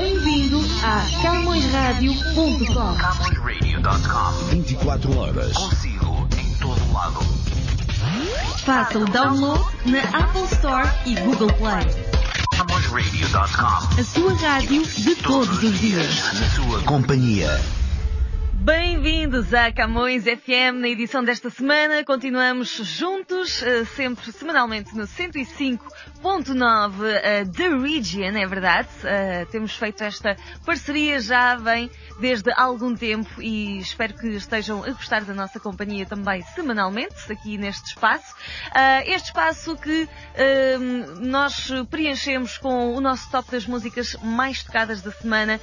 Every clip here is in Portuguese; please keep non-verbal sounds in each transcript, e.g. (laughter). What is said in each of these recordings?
Bem-vindo a CamõesRádio.com CamõesRadio.com 24 horas. Consigo em todo lado. Faça o download na Apple Store e Google Play. CamõesRadio.com A sua rádio de todos os dias. Na sua companhia. Bem-vindos à Camões FM na edição desta semana. Continuamos juntos, eh, sempre semanalmente no 105.9 eh, The Region, é verdade. Eh, Temos feito esta parceria já vem desde algum tempo e espero que estejam a gostar da nossa companhia também semanalmente aqui neste espaço. Este espaço que eh, nós preenchemos com o nosso top das músicas mais tocadas da semana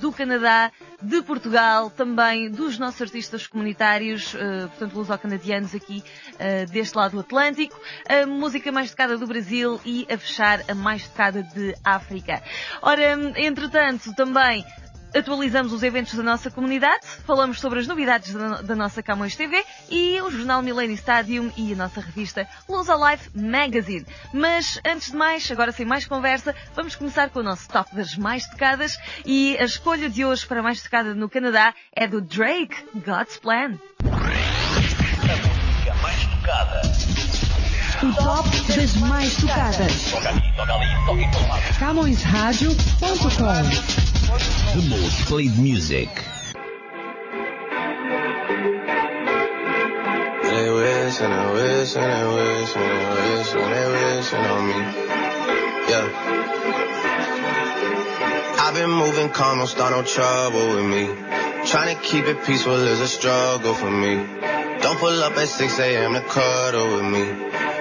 do Canadá, de Portugal, também dos nossos artistas comunitários, eh, portanto, luso-canadianos aqui eh, deste lado do Atlântico, a música mais tocada do Brasil e a fechar a mais tocada de África. Ora, entretanto, também Atualizamos os eventos da nossa comunidade, falamos sobre as novidades da, da nossa Camões TV e o jornal Millennium Stadium e a nossa revista Luz Life Magazine. Mas antes de mais, agora sem mais conversa, vamos começar com o nosso top das mais tocadas e a escolha de hoje para mais tocada no Canadá é do Drake, God's Plan. A mais tocada. O top das mais tocadas. Toca ali, toca ali, toca em. CamõesRádio.com The most played music. They wish and they wish and they wish and they wish and they wishing on me. Yeah. I've been moving calm, don't start no trouble with me. Trying to keep it peaceful is a struggle for me. Don't pull up at 6 a.m. to cuddle with me.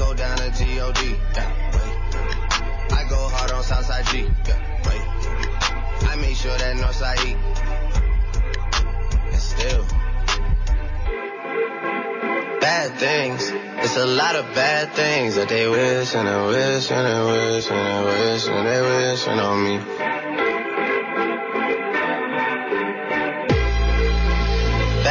Go down to G-O-D. Yeah. I go hard on Southside G. Yeah. I make sure that Northside E. And still. Bad things. It's a lot of bad things that they wish and they wish and they wish and they wish and they wishing on me.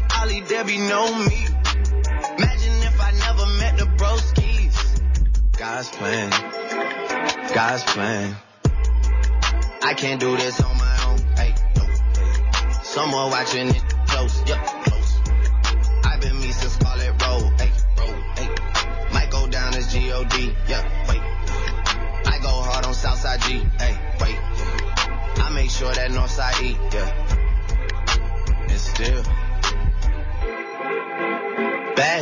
40 Ollie, there no me. Imagine if I never met the broskies. God's plan. God's plan. I can't do this on my own. Hey, no. Someone watching it close. Yup, close. I've been me since Scarlet Road. Hey, road. Hey. Might go down as G-O-D. Yeah, wait. I go hard on Southside G. Hey, wait. I make sure that Northside E. Yeah. And still.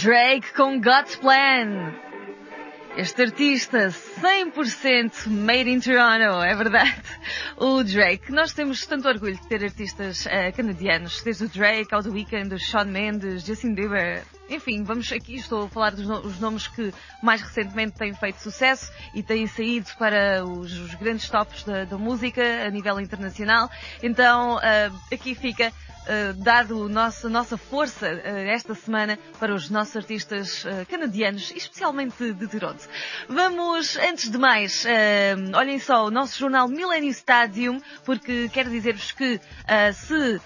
Drake com God's Plan. Este artista 100% made in Toronto, é verdade. O Drake. Nós temos tanto orgulho de ter artistas eh, canadianos, desde o Drake ao The Weeknd, o Shawn Mendes, Justin Bieber, enfim, vamos aqui, estou a falar dos os nomes que mais recentemente têm feito sucesso e têm saído para os, os grandes tops da, da música a nível internacional. Então, ah, aqui fica ah, dado a nossa força ah, esta semana para os nossos artistas ah, canadianos, especialmente de Toronto. Vamos, antes de mais, olhem só o nosso jornal Millennium Stadium, porque quero dizer-vos que se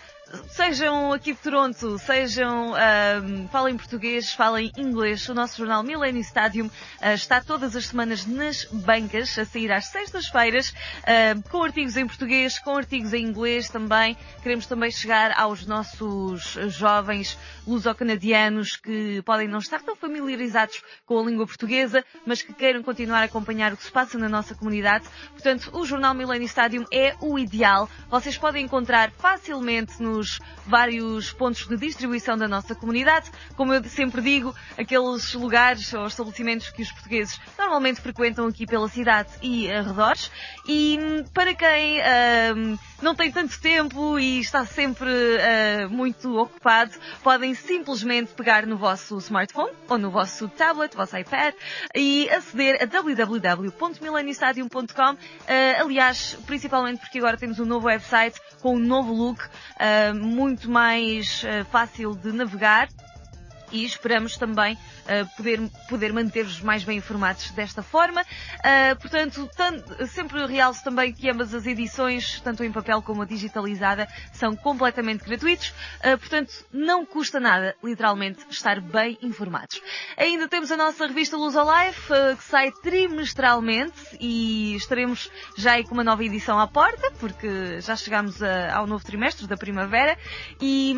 Sejam aqui de Toronto, sejam, falem português, falem inglês. O nosso jornal Millennium Stadium ah, está todas as semanas nas bancas, a sair às sextas-feiras, ahm, com artigos em português, com artigos em inglês também. Queremos também chegar aos nossos jovens luso-canadianos que podem não estar tão familiarizados com a língua portuguesa, mas que queiram continuar a acompanhar o que se passa na nossa comunidade. Portanto, o jornal Millennium Stadium é o ideal. Vocês podem encontrar facilmente nos vários pontos de distribuição da nossa comunidade. Como eu sempre digo, aqueles lugares ou estabelecimentos que os portugueses normalmente frequentam aqui pela cidade e arredores. E hum, para quem hum, não tem tanto tempo e está sempre ah, muito ocupado, podem simplesmente pegar no vosso smartphone ou no vosso tablet, vosso iPad e aceder a www.millenniumstadium.com. Ah, aliás, principalmente porque agora temos um novo website com um novo look, ah, muito mais ah, fácil de navegar e esperamos também uh, poder, poder manter-vos mais bem informados desta forma. Uh, portanto, tan- sempre realço também que ambas as edições, tanto em papel como a digitalizada, são completamente gratuitos. Uh, portanto, não custa nada, literalmente, estar bem informados. Ainda temos a nossa revista Luz ao Life, uh, que sai trimestralmente e estaremos já aí com uma nova edição à porta, porque já chegamos a- ao novo trimestre da primavera e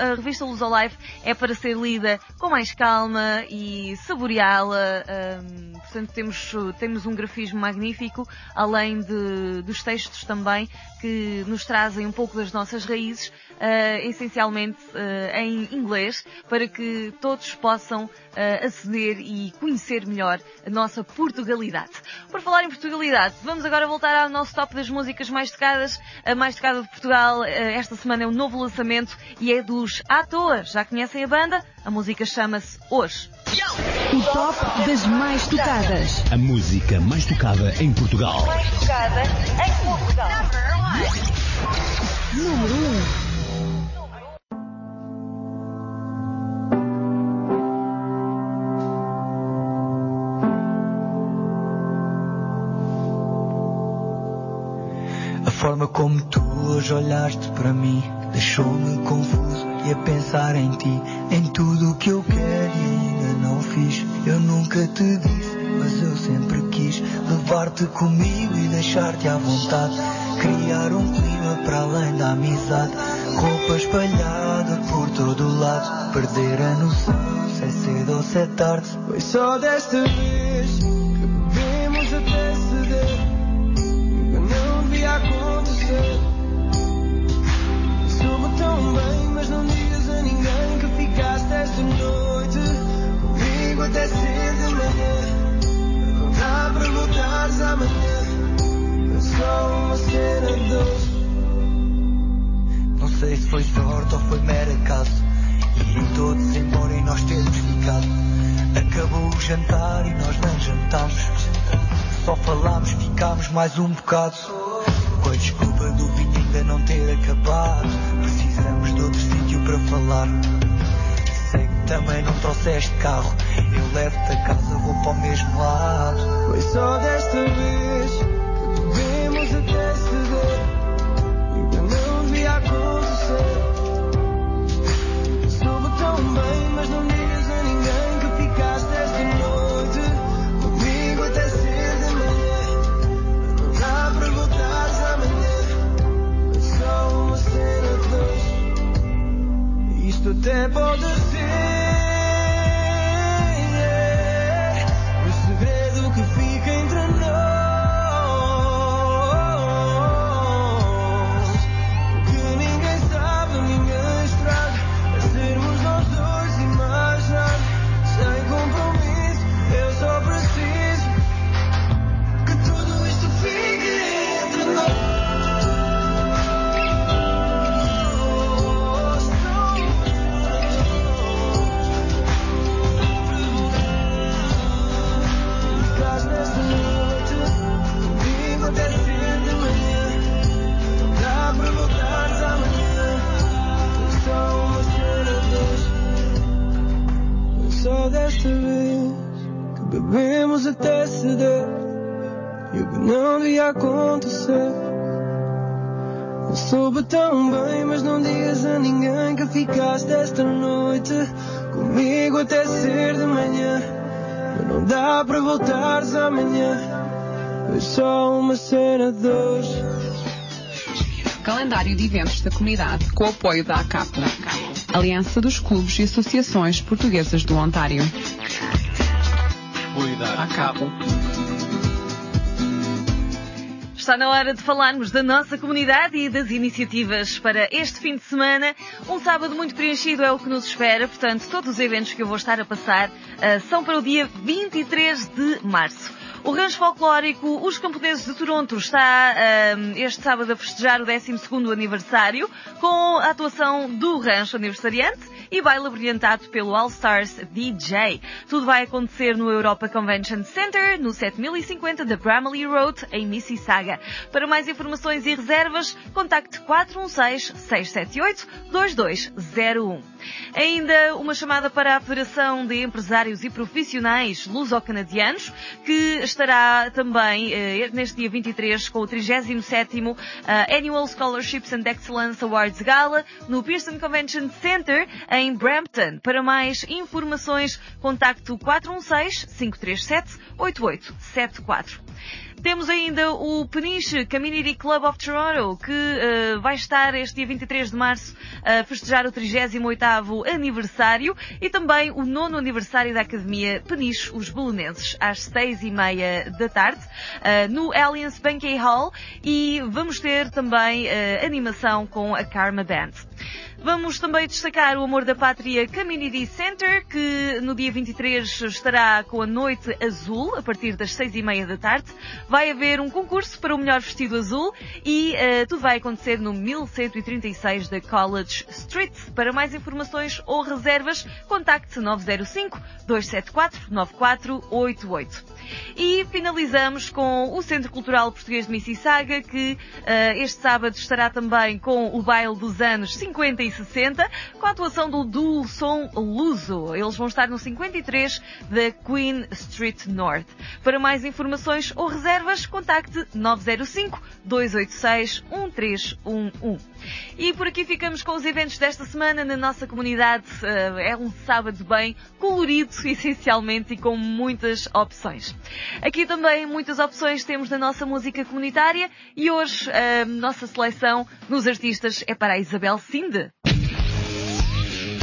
a revista Luz ao Life é para ser lida com mais calma e saboreá-la. hum, portanto, temos, temos um grafismo magnífico, além de, dos textos também, que nos trazem um pouco das nossas raízes, ah, essencialmente ah, em inglês, para que todos possam ah, aceder e conhecer melhor a nossa Portugalidade. Por falar em Portugalidade, vamos agora voltar ao nosso top das músicas mais tocadas. A mais tocada de Portugal esta semana é um novo lançamento e é dos À Toa. Já conhecem a banda? A música chama-se Hoje. O top das mais tocadas. A música mais tocada em Portugal. Número 1. A forma como tu hoje olhaste para mim deixou-me confuso e a pensar em ti, em tudo o que eu quero e ainda não fiz. Eu nunca te disse, mas eu sempre quis levar-te comigo e deixar-te à vontade. Criar um clima para além da amizade, roupa espalhada por todo o lado. Perder a noção se é cedo ou se é tarde. Foi só desta vez que bebemos até ceder. Que não devia acontecer. Soube tão bem, esta noite comigo até ser de manhã. Não dá para voltares amanhã. É só uma cena de. Não sei se foi sorte ou foi mero acaso. Irem todos embora e nós termos ficado. Acabou o jantar e nós não jantámos. Só falámos, ficámos mais um bocado. Com a desculpa do vinho ainda não ter acabado. Precisamos de outro sítio para falar. Também não trouxeste carro. Eu levo-te a casa, vou para o mesmo lado. Foi só desta vez que bebemos até ceder. Que não devia acontecer. Soube tão bem, mas não digas a ninguém que ficaste esta noite comigo até ser de manhã. Não dá para voltares amanhã. É só uma cena de dois. Isto até pode ser o que não devia acontecer. Eu soube tão bem, mas não digas a ninguém que ficaste esta noite comigo até ser de manhã. Mas não dá para voltares amanhã. Foi só uma cena de hoje. Calendário de eventos da comunidade com o apoio da ACAP, Aliança dos Clubes e Associações Portuguesas do Ontário. ACAP. Está na hora de falarmos da nossa comunidade e das iniciativas para este fim de semana. Um sábado muito preenchido é o que nos espera, portanto, todos os eventos que eu vou estar a passar ah, são para o dia 23 de março. O Rancho Folclórico Os Camponeses de Toronto está ah, este sábado a festejar o 12º aniversário com a atuação do Rancho Aniversariante e baile brilhantado pelo All Stars DJ. Tudo vai acontecer no Europa Convention Center, no 7050 da Bramley Road, em Mississauga. Para mais informações e reservas, contacte 416-678-2201. Ainda uma chamada para a Federação de Empresários e Profissionais Luso-Canadianos, que estará também eh, neste dia 23 com o 37º eh, Annual Scholarships and Excellence Awards Gala no Pearson Convention Center em Brampton. Para mais informações, contacte o 416-537-8874. Temos ainda o Peniche Community Club of Toronto, que uh, vai estar este dia 23 de março a festejar o 38º aniversário e também o nono aniversário da Academia Peniche, os Belenenses, às seis e meia da tarde, uh, no Allianz Banquet Hall e vamos ter também uh, animação com a Karma Band. Vamos também destacar o Amor da Pátria Community Center, que no dia 23 estará com a Noite Azul, a partir das seis e meia da tarde. Vai haver um concurso para o melhor vestido azul e uh, tudo vai acontecer no 1136 da College Street. Para mais informações ou reservas, contacte 905 274 9488. E finalizamos com o Centro Cultural Português de Mississauga, que uh, este sábado estará também com o baile dos anos 50 e 60, com a atuação do duo Som Luso. Eles vão estar no 53 da Queen Street North. Para mais informações ou reservas, contacte 905 286 1311. E por aqui ficamos com os eventos desta semana na nossa comunidade. Uh, é um sábado bem colorido, (laughs) essencialmente, e com muitas opções. Aqui também muitas opções temos na nossa música comunitária e hoje a nossa seleção nos artistas é para a Isabel Sinde.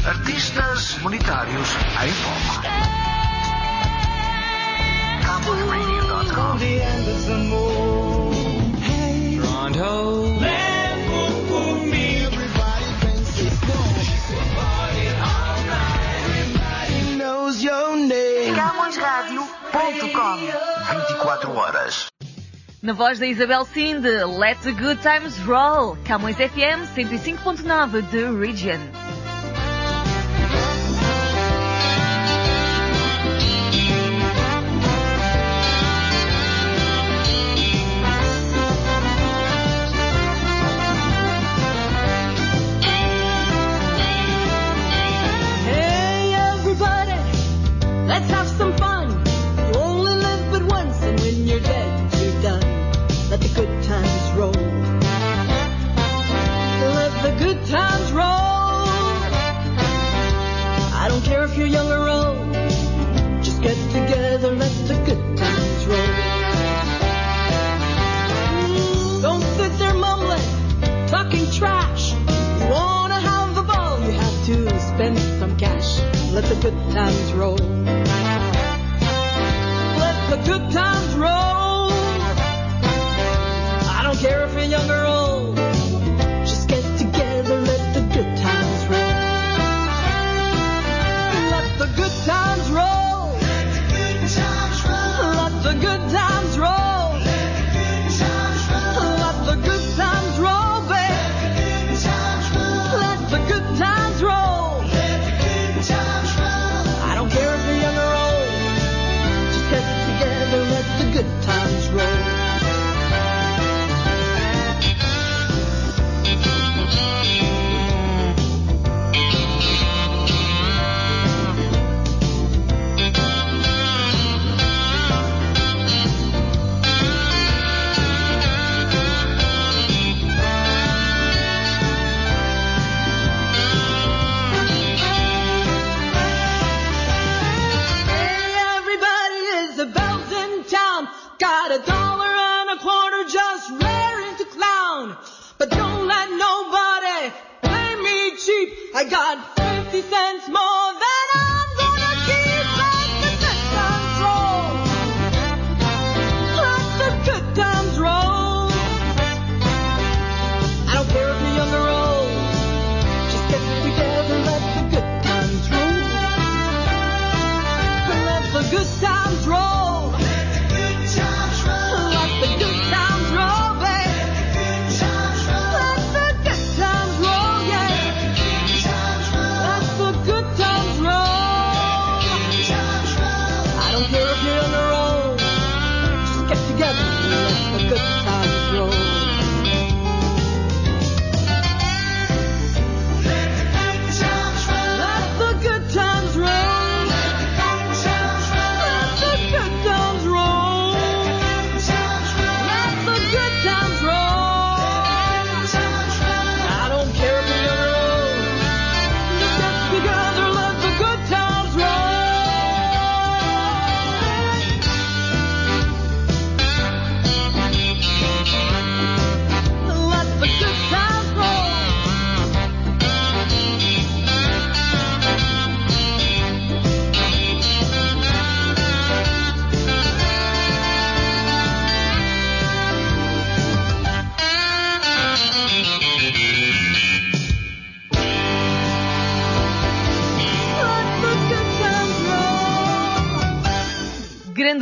Artistas comunitários em foco. CamõesRádio.com 24 horas. Na voz da Isabel Sinde, Let the Good Times Roll. Camões FM 105.9 The Region. If you're young or old. Just get together, let the good times roll. Don't sit there mumbling, talking trash. You wanna have a ball, you have to spend some cash. Let the good times roll. Let the good times roll. I don't care if you're young or good times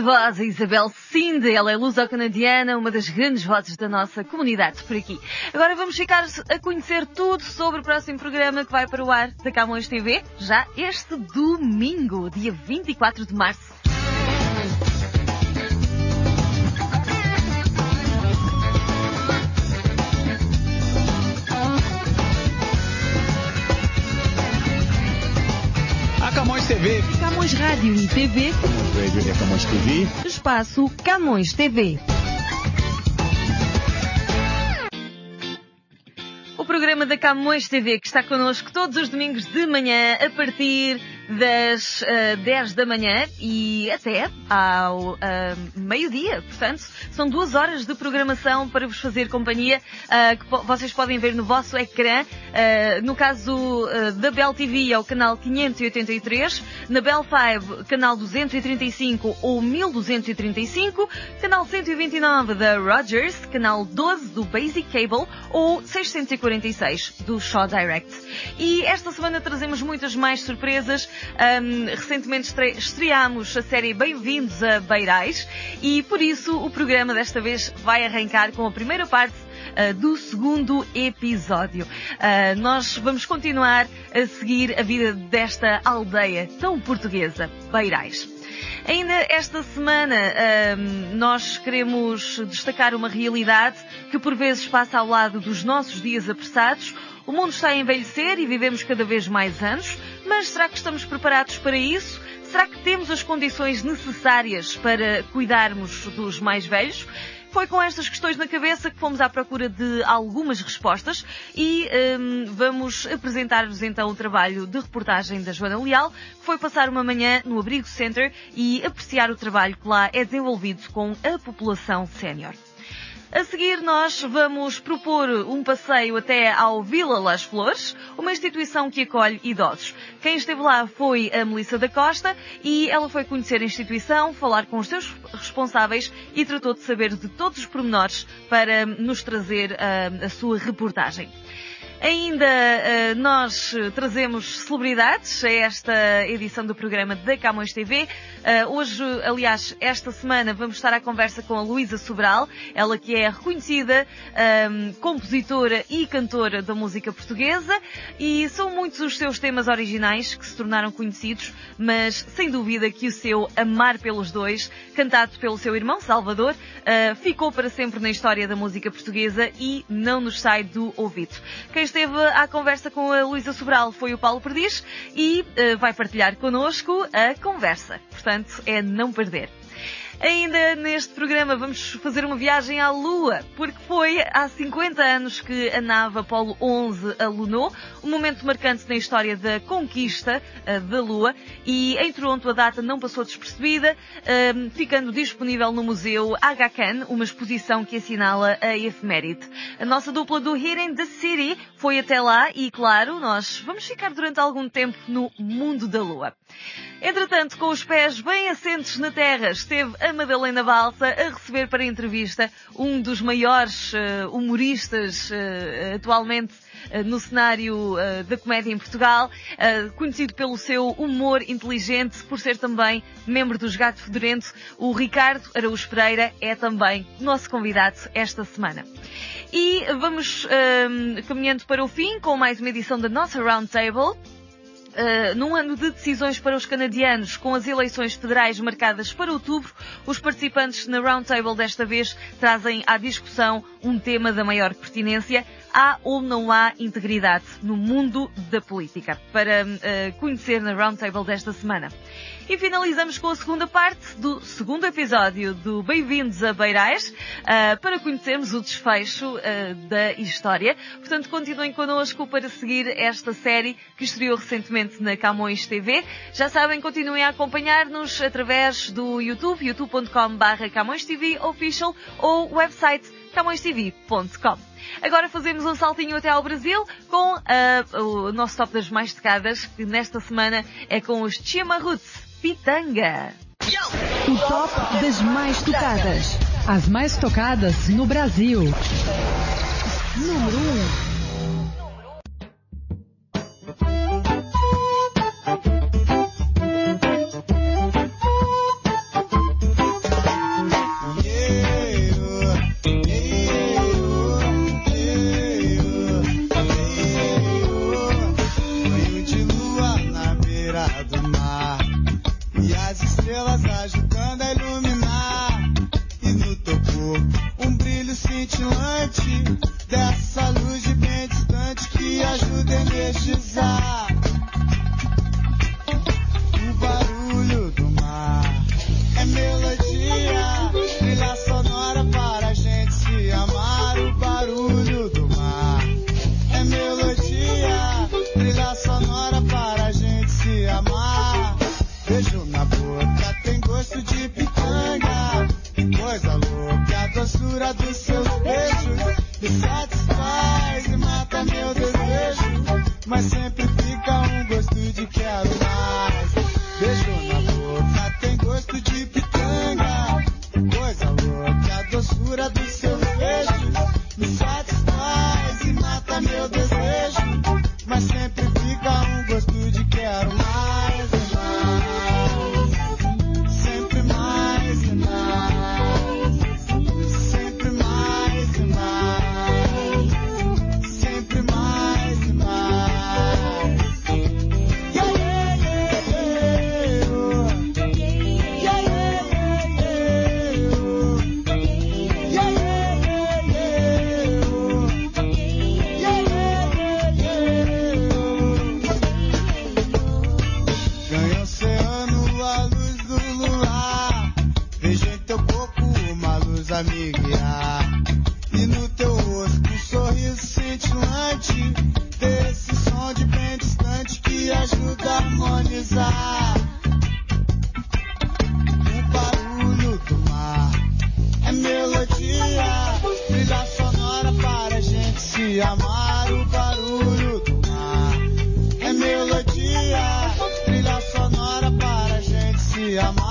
voz, a Isabel Cinde, ela é luso-canadiana, uma das grandes vozes da nossa comunidade por aqui. Agora vamos ficar a conhecer tudo sobre o próximo programa que vai para o ar da Camões TV, já este domingo, dia 24 de março. TV. Camões Rádio e TV, Radio é Camões TV. espaço Camões TV. O programa da Camões TV que está connosco todos os domingos de manhã a partir das ah, 10 da manhã e até ao ah, meio-dia. Portanto, são duas horas de programação para vos fazer companhia ah, que po- vocês podem ver no vosso ecrã. Ah, no caso da Bell TV é o canal 583, na Bell 5 canal 235 ou 1235, canal 129 da Rogers, canal 12 do Basic Cable ou 646 do Shaw Direct. E esta semana trazemos muitas mais surpresas. Ahm, recentemente estre- estreámos a série Bem-vindos a Beirais e por isso o programa desta vez vai arrancar com a primeira parte ah, do segundo episódio. Ah, nós vamos continuar a seguir a vida desta aldeia tão portuguesa, Beirais. Ainda esta semana ahm, nós queremos destacar uma realidade que por vezes passa ao lado dos nossos dias apressados. O mundo está a envelhecer e vivemos cada vez mais anos, mas será que estamos preparados para isso? Será que temos as condições necessárias para cuidarmos dos mais velhos? Foi com estas questões na cabeça que fomos à procura de algumas respostas e hum, vamos apresentar-vos então o trabalho de reportagem da Joana Leal, que foi passar uma manhã no Abrigo Center e apreciar o trabalho que lá é desenvolvido com a população sénior. A seguir, nós vamos propor um passeio até ao Vila Las Flores, uma instituição que acolhe idosos. Quem esteve lá foi a Melissa da Costa e ela foi conhecer a instituição, falar com os seus responsáveis e tratou de saber de todos os pormenores para nos trazer ah, a sua reportagem. Ainda eh, nós eh, trazemos celebridades a esta edição do programa da Camões TV. Eh, hoje, aliás, esta semana vamos estar à conversa com a Luísa Sobral, ela que é reconhecida ehm, compositora e cantora da música portuguesa e são muitos os seus temas originais que se tornaram conhecidos, mas sem dúvida que o seu Amar pelos Dois, cantado pelo seu irmão Salvador, eh, ficou para sempre na história da música portuguesa e não nos sai do ouvido. Quem esteve à conversa com a Luísa Sobral foi o Paulo Perdiz e eh, vai partilhar connosco a conversa. Portanto, é não perder. Ainda neste programa vamos fazer uma viagem à Lua, porque foi há 50 anos que a nave Apollo 11 alunou, um momento marcante na história da conquista eh, da Lua, e em Toronto a data não passou despercebida, eh, ficando disponível no Museu Aga Khan, uma exposição que assinala a efeméride. A nossa dupla do Hidden the City foi até lá e, claro, nós vamos ficar durante algum tempo no mundo da Lua. Entretanto, com os pés bem assentes na terra, esteve a Madalena Balsa a receber para entrevista um dos maiores eh, humoristas eh, atualmente eh, no cenário da comédia em Portugal, conhecido pelo seu humor inteligente, por ser também membro dos Gato Fedorento, o Ricardo Araújo Pereira é também nosso convidado esta semana. E vamos eh, caminhando para o fim com mais uma edição da nossa Roundtable. Uh, num ano de decisões para os canadianos, com as eleições federais marcadas para outubro, os participantes na Roundtable desta vez trazem à discussão um tema da maior pertinência. Há ou não há integridade no mundo da política? Para uh, conhecer na Roundtable desta semana. E finalizamos com a segunda parte do segundo episódio do Bem-vindos a Beirais, uh, para conhecermos o desfecho uh, da história. Portanto, continuem connosco para seguir esta série que estreou recentemente na Camões TV. Já sabem, continuem a acompanhar-nos através do YouTube, youtube.com.br Camões TV Official ou website camõestv.com. Agora fazemos um saltinho até ao Brasil com uh, o nosso top das mais tocadas, que nesta semana é com os Chimarruts Pitanga. O top das mais tocadas. As mais tocadas no Brasil. Número 1. to hurt you. llama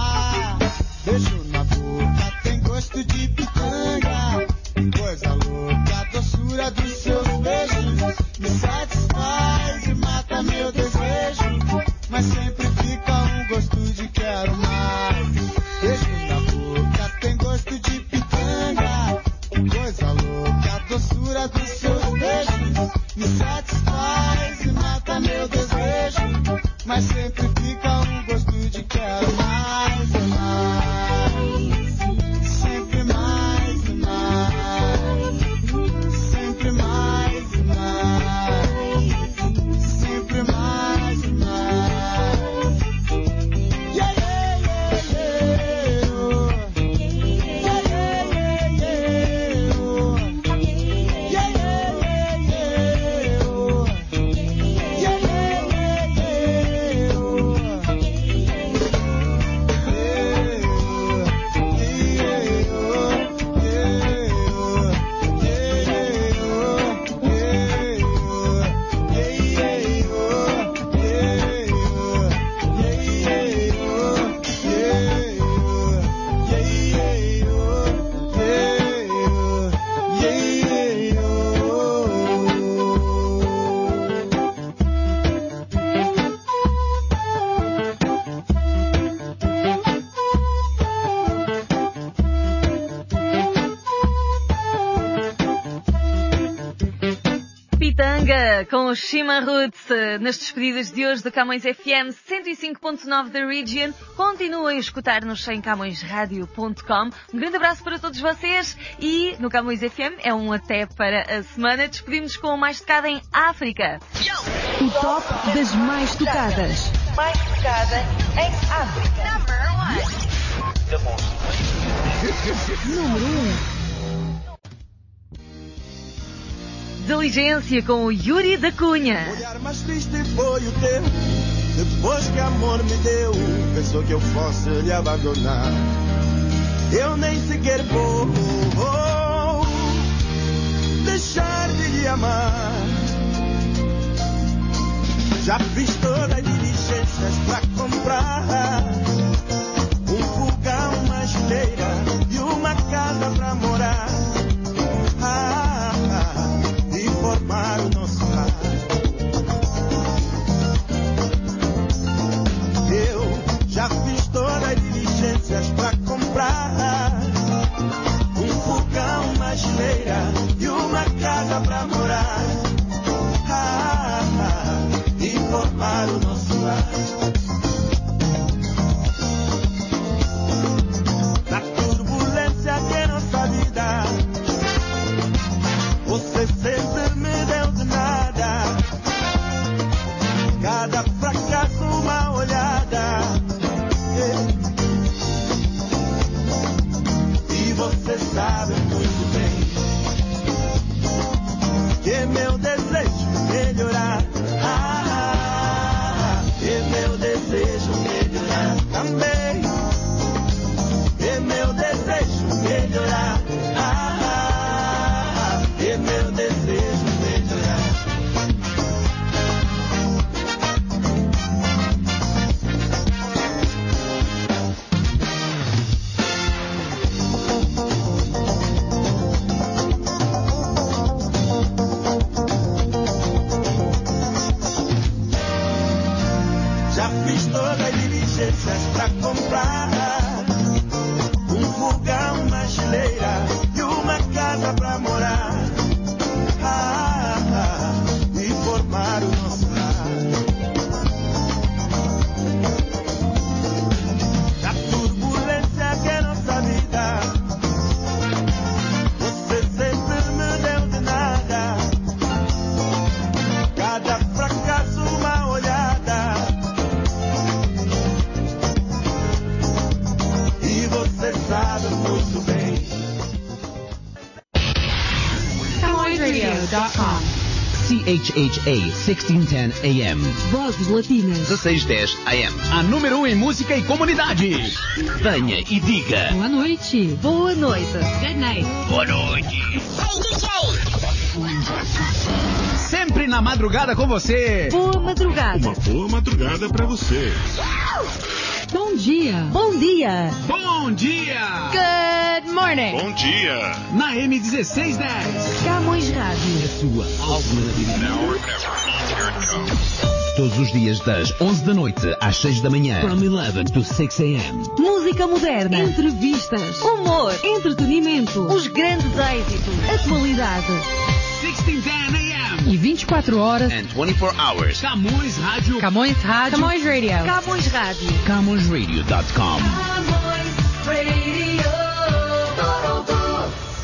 com o Shima Roots eh, nas despedidas de hoje do Camões FM 105.9 da Region. Continuem a escutar-nos em camõesradio.com. Um grande abraço para todos vocês e no Camões FM é um até para a semana. Despedimos com o mais tocado em África. O top das mais tocadas. mais tocada em África. Número 1. Diligência com o Yuri da Cunha. olhar mais triste foi o teu. Depois que amor me deu, pensou que eu fosse lhe abandonar. Eu nem sequer vou deixar de lhe amar. Já fiz todas as diligências pra comprar diligências pra CHHA 1610 AM. Vozes Latinas. 1610 AM. A número 1 um em música e comunidade. Venha e diga. Boa noite. Boa noite. Good night. Boa noite. Sempre na madrugada com você. Boa madrugada. boa madrugada pra você. Bom dia. Bom dia. Bom dia. Good morning. Bom dia. Na M1610. Camões Rádio. Sua alternativa. Todos os dias das 11 da noite às 6 da manhã. From 11 to 6 AM. Música moderna. Entrevistas. Humor. Entretenimento. Os grandes êxitos. Atualidade. 1610 AM. E 24 horas. And 24 hours. Camões Rádio. Camões Rádio. Camões Radio. Camões Rádio. CamõesRadio.com. Camões Radio.